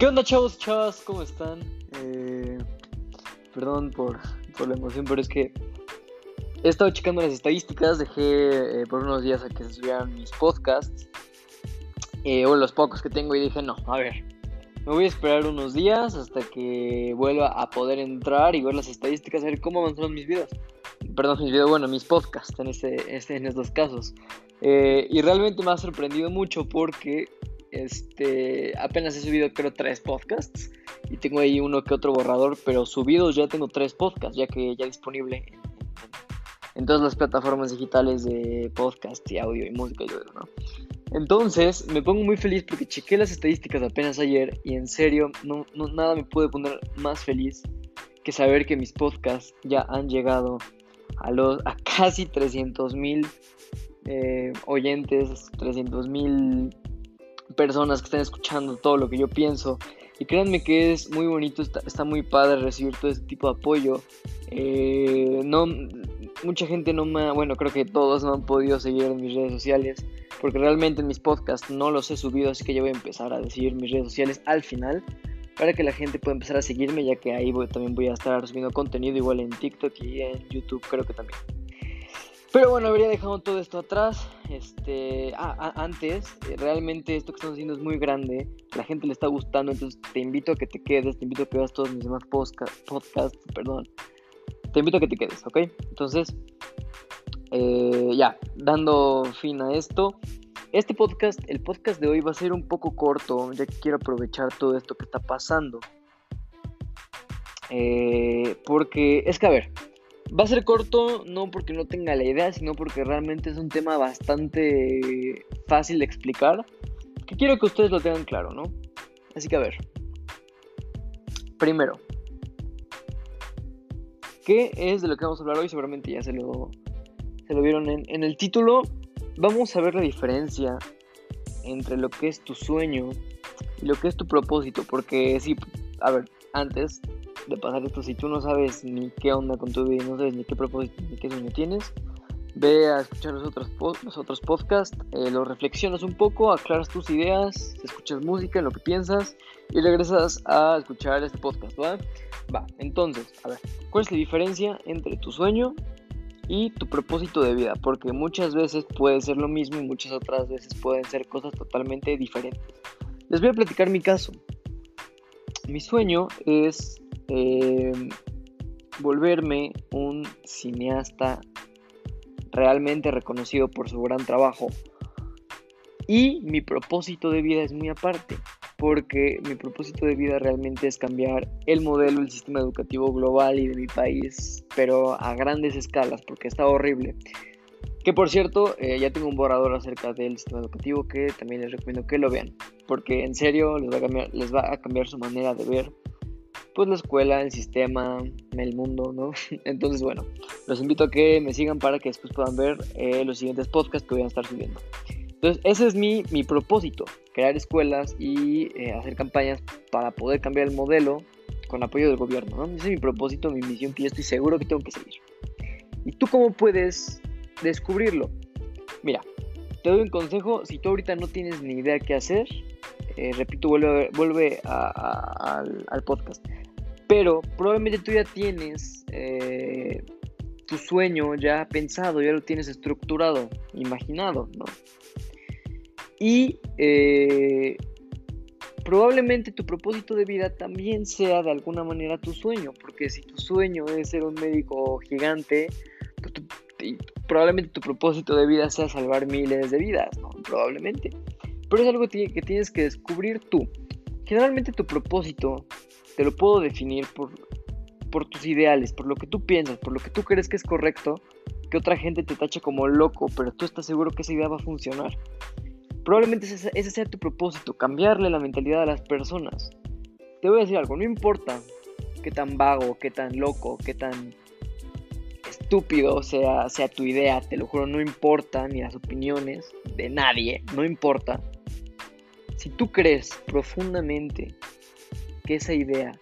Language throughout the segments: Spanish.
¿Qué onda, chavos, chavas? ¿Cómo están? Eh, perdón por, la emoción, pero es que he estado checando las estadísticas. Dejé eh, por unos días a que se subieran mis podcasts, eh, o los pocos que tengo, y dije: No, a ver, me voy a esperar unos días hasta que vuelva a poder entrar y ver las estadísticas, a ver cómo avanzaron mis videos. Perdón, mis videos, bueno, mis podcasts en, este en estos casos. y realmente me ha sorprendido mucho porque este, apenas he subido creo tres podcasts y tengo ahí uno que otro borrador, pero subidos ya tengo tres podcasts, ya que ya disponible en, todas las plataformas digitales de podcast y audio y música ¿no? Entonces me pongo muy feliz porque chequé las estadísticas apenas ayer y en serio no, nada me puede poner más feliz que saber que mis podcasts ya han llegado a, los, a casi 300 mil eh, oyentes, 300 mil personas que están escuchando todo lo que yo pienso. Y créanme que es muy bonito, está, muy padre recibir todo este tipo de apoyo. Eh, no, mucha gente no me, bueno, creo que todos no han podido seguir en mis redes sociales, porque realmente en mis podcasts no los he subido, así que yo voy a empezar a decir mis redes sociales al final, para que la gente pueda empezar a seguirme, ya que ahí también voy a estar subiendo contenido igual en TikTok y en YouTube, creo que también. Pero bueno, habría dejado todo esto atrás. Este, antes, eh, realmente esto que estamos haciendo es muy grande. La gente le está gustando, entonces te invito a que te quedes, te invito a que veas todos mis demás podcasts, perdón. Te invito a que te quedes, ¿ok? Entonces, eh, ya, dando fin a esto. Este podcast, el podcast de hoy va a ser un poco corto, ya que quiero aprovechar todo esto que está pasando. Eh, porque es que, a ver, Va a ser corto no porque no tenga la idea, sino porque realmente es un tema bastante fácil de explicar. Que quiero que ustedes lo tengan claro, ¿no? Así que a ver. Primero, ¿qué es de lo que vamos a hablar hoy? Seguramente ya se lo, se lo vieron en, en el título. Vamos a ver la diferencia entre lo que es tu sueño y lo que es tu propósito. Porque sí, a ver, antes de pasar esto, si tú no sabes ni qué onda con tu vida, no sabes ni qué propósito ni qué sueño tienes, ve a escuchar los otros, los otros podcasts, eh, los reflexionas un poco, aclaras tus ideas, escuchas música, en lo que piensas y regresas a escuchar este podcast, ¿va? Va, entonces, a ver, ¿cuál es la diferencia entre tu sueño y tu propósito de vida? Porque muchas veces puede ser lo mismo y muchas otras veces pueden ser cosas totalmente diferentes. Les voy a platicar mi caso. Mi sueño es eh, volverme un cineasta realmente reconocido por su gran trabajo. Y mi propósito de vida es muy aparte, porque mi propósito de vida realmente es cambiar el modelo, el sistema educativo global y de mi país, pero a grandes escalas, porque está horrible. Que por cierto, eh, ya tengo un borrador acerca del sistema educativo que también les recomiendo que lo vean, porque en serio les va a cambiar, les va a cambiar su manera de ver pues la escuela, el sistema, el mundo, ¿no? Entonces, bueno, los invito a que me sigan para que después puedan ver eh, los siguientes podcasts que voy a estar subiendo. Entonces, ese es mi, mi propósito, crear escuelas y eh, hacer campañas para poder cambiar el modelo con apoyo del gobierno, ¿no? Ese es mi propósito, mi misión que yo estoy seguro que tengo que seguir. ¿Y tú cómo puedes descubrirlo? Mira, te doy un consejo, si tú ahorita no tienes ni idea qué hacer, eh, repito, vuelve, vuelve al, podcast. Pero probablemente tú ya tienes eh, tu sueño ya pensado, ya lo tienes estructurado, imaginado, ¿no? Y eh, probablemente tu propósito de vida también sea de alguna manera tu sueño, porque si tu sueño es ser un médico gigante, probablemente tu propósito de vida sea salvar miles de vidas, ¿no? Probablemente. Pero es algo que tienes que descubrir tú. Generalmente tu propósito te lo puedo definir por, por tus ideales, por lo que tú piensas, por lo que tú crees que es correcto, que otra gente te tacha como loco, pero tú estás seguro que esa idea va a funcionar. Probablemente ese, ese sea tu propósito, cambiarle la mentalidad a las personas. Te voy a decir algo, no importa qué tan vago, qué tan loco, qué tan estúpido sea, sea tu idea, te lo juro, no importa ni las opiniones de nadie, no importa. Si tú crees profundamente esa idea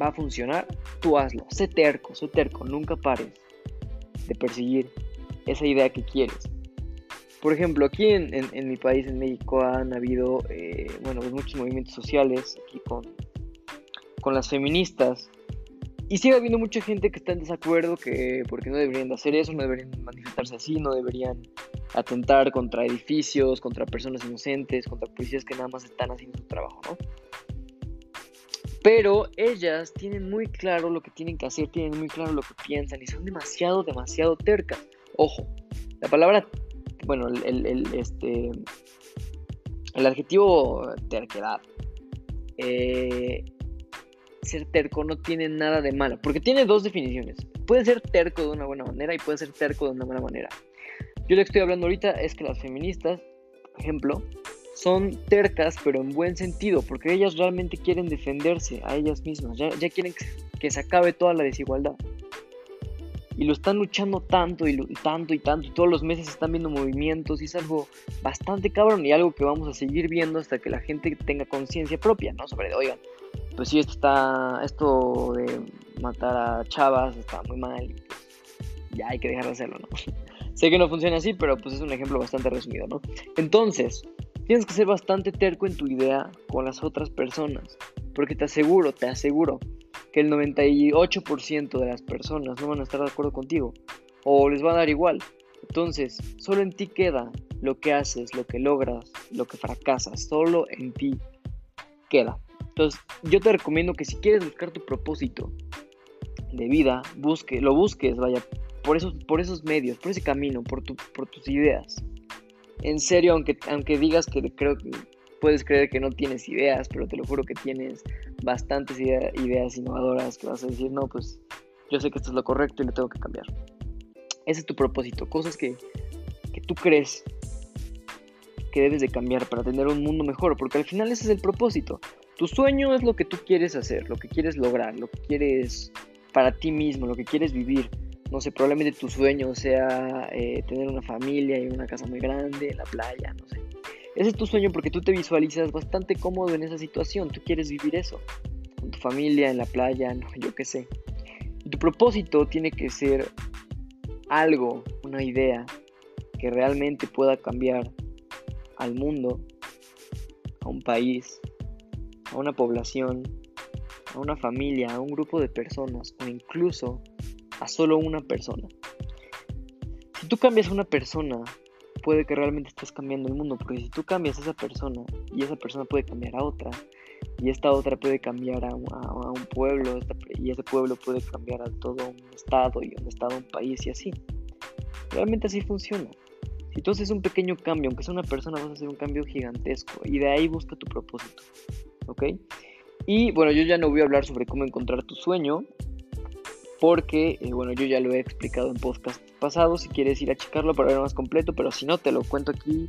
va a funcionar, tú hazlo. Sé terco, sé terco, nunca pares de perseguir esa idea que quieres. Por ejemplo, aquí en, mi país, en México, han habido, eh, bueno, muchos movimientos sociales, con, con las feministas, y sigue habiendo mucha gente que está en desacuerdo, que porque no deberían de hacer eso, no deberían manifestarse así, no deberían atentar contra edificios, contra personas inocentes, contra policías que nada más están haciendo su trabajo, ¿no? Pero ellas tienen muy claro lo que tienen que hacer, tienen muy claro lo que piensan y son demasiado, demasiado tercas. Ojo, la palabra, bueno, el, este, el adjetivo terquedad eh, ser terco no tiene nada de malo, porque tiene dos definiciones. Puede ser terco de una buena manera y puede ser terco de una mala manera. Yo lo que estoy hablando ahorita es que las feministas, por ejemplo, son tercas, pero en buen sentido, porque ellas realmente quieren defenderse a ellas mismas, ya, quieren que, se acabe toda la desigualdad. Y lo están luchando tanto y, tanto y tanto, y todos los meses están viendo movimientos, y es algo bastante cabrón y algo que vamos a seguir viendo hasta que la gente tenga conciencia propia, ¿no? Sobre, oigan, pues sí, esto está, esto de matar a chavas está muy mal y pues ya hay que dejar de hacerlo, ¿no? sé que no funciona así, pero pues es un ejemplo bastante resumido, ¿no? Entonces, tienes que ser bastante terco en tu idea con las otras personas, porque te aseguro, te aseguro que el 98% de las personas no van a estar de acuerdo contigo o les va a dar igual. Entonces, solo en ti queda lo que haces, lo que logras, lo que fracasas, solo en ti queda. Entonces, yo te recomiendo que si quieres buscar tu propósito de vida, busque, lo busques, vaya, por esos, por esos medios, por ese camino, por, tu, por tus ideas. En serio, aunque, aunque digas que creo que puedes creer que no tienes ideas, pero te lo juro que tienes bastantes ideas innovadoras que vas a decir, no, pues yo sé que esto es lo correcto y lo tengo que cambiar. Ese es tu propósito, cosas que, que tú crees que debes de cambiar para tener un mundo mejor, porque al final ese es el propósito. Tu sueño es lo que tú quieres hacer, lo que quieres lograr, lo que quieres para ti mismo, lo que quieres vivir. No sé, probablemente tu sueño sea eh, tener una familia y una casa muy grande en la playa, no sé. Ese es tu sueño porque tú te visualizas bastante cómodo en esa situación, tú quieres vivir eso, con tu familia, en la playa, no, yo qué sé. Y tu propósito tiene que ser algo, una idea que realmente pueda cambiar al mundo, a un país, a una población, a una familia, a un grupo de personas o incluso a solo una persona. Si tú cambias a una persona, puede que realmente estés cambiando el mundo, porque si tú cambias a esa persona y esa persona puede cambiar a otra, y esta otra puede cambiar a, un pueblo, y ese pueblo puede cambiar a todo un estado, y un estado un país, y así. Realmente así funciona. Si tú haces un pequeño cambio, aunque sea una persona, vas a hacer un cambio gigantesco, y de ahí busca tu propósito. ¿ok? Y bueno, yo ya no voy a hablar sobre cómo encontrar tu sueño, porque, eh, bueno, yo ya lo he explicado en podcast pasado, si quieres ir a checarlo para verlo más completo, pero si no, te lo cuento aquí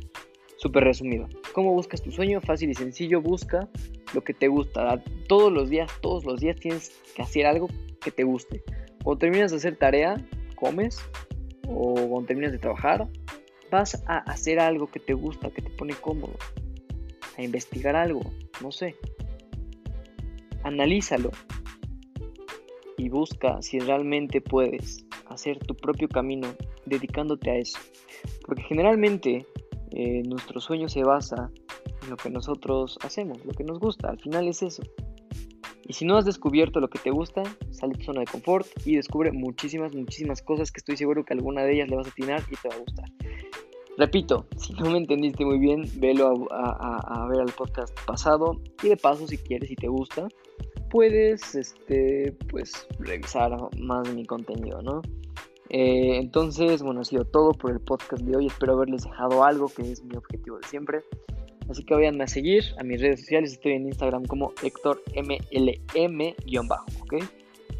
súper resumido. ¿Cómo buscas tu sueño? Fácil y sencillo, busca lo que te gusta. Todos los días, todos los días tienes que hacer algo que te guste. Cuando terminas de hacer tarea, comes, o cuando terminas de trabajar, vas a hacer algo que te gusta, que te pone cómodo, a investigar algo, no sé. Analízalo y busca si realmente puedes hacer tu propio camino dedicándote a eso. Porque generalmente eh, nuestro sueño se basa en lo que nosotros hacemos, lo que nos gusta. Al final es eso. Y si no has descubierto lo que te gusta, sale de tu zona de confort y descubre muchísimas, muchísimas cosas que estoy seguro que alguna de ellas le vas a atinar y te va a gustar. Repito, si no me entendiste muy bien, velo a, ver al podcast pasado y de paso si quieres y te gusta, puedes este, pues, revisar más de mi contenido, ¿no? Eh, entonces, bueno, ha sido todo por el podcast de hoy. Espero haberles dejado algo que es mi objetivo de siempre. Así que vayan a seguir a mis redes sociales. Estoy en Instagram como Héctor MLM-bajo, ¿ok?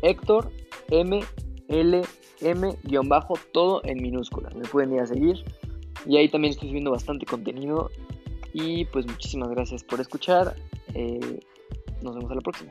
Héctor MLM-bajo, todo en minúsculas. Me pueden ir a seguir. Y ahí también estoy subiendo bastante contenido. Y pues muchísimas gracias por escuchar. Eh, nos vemos a la próxima.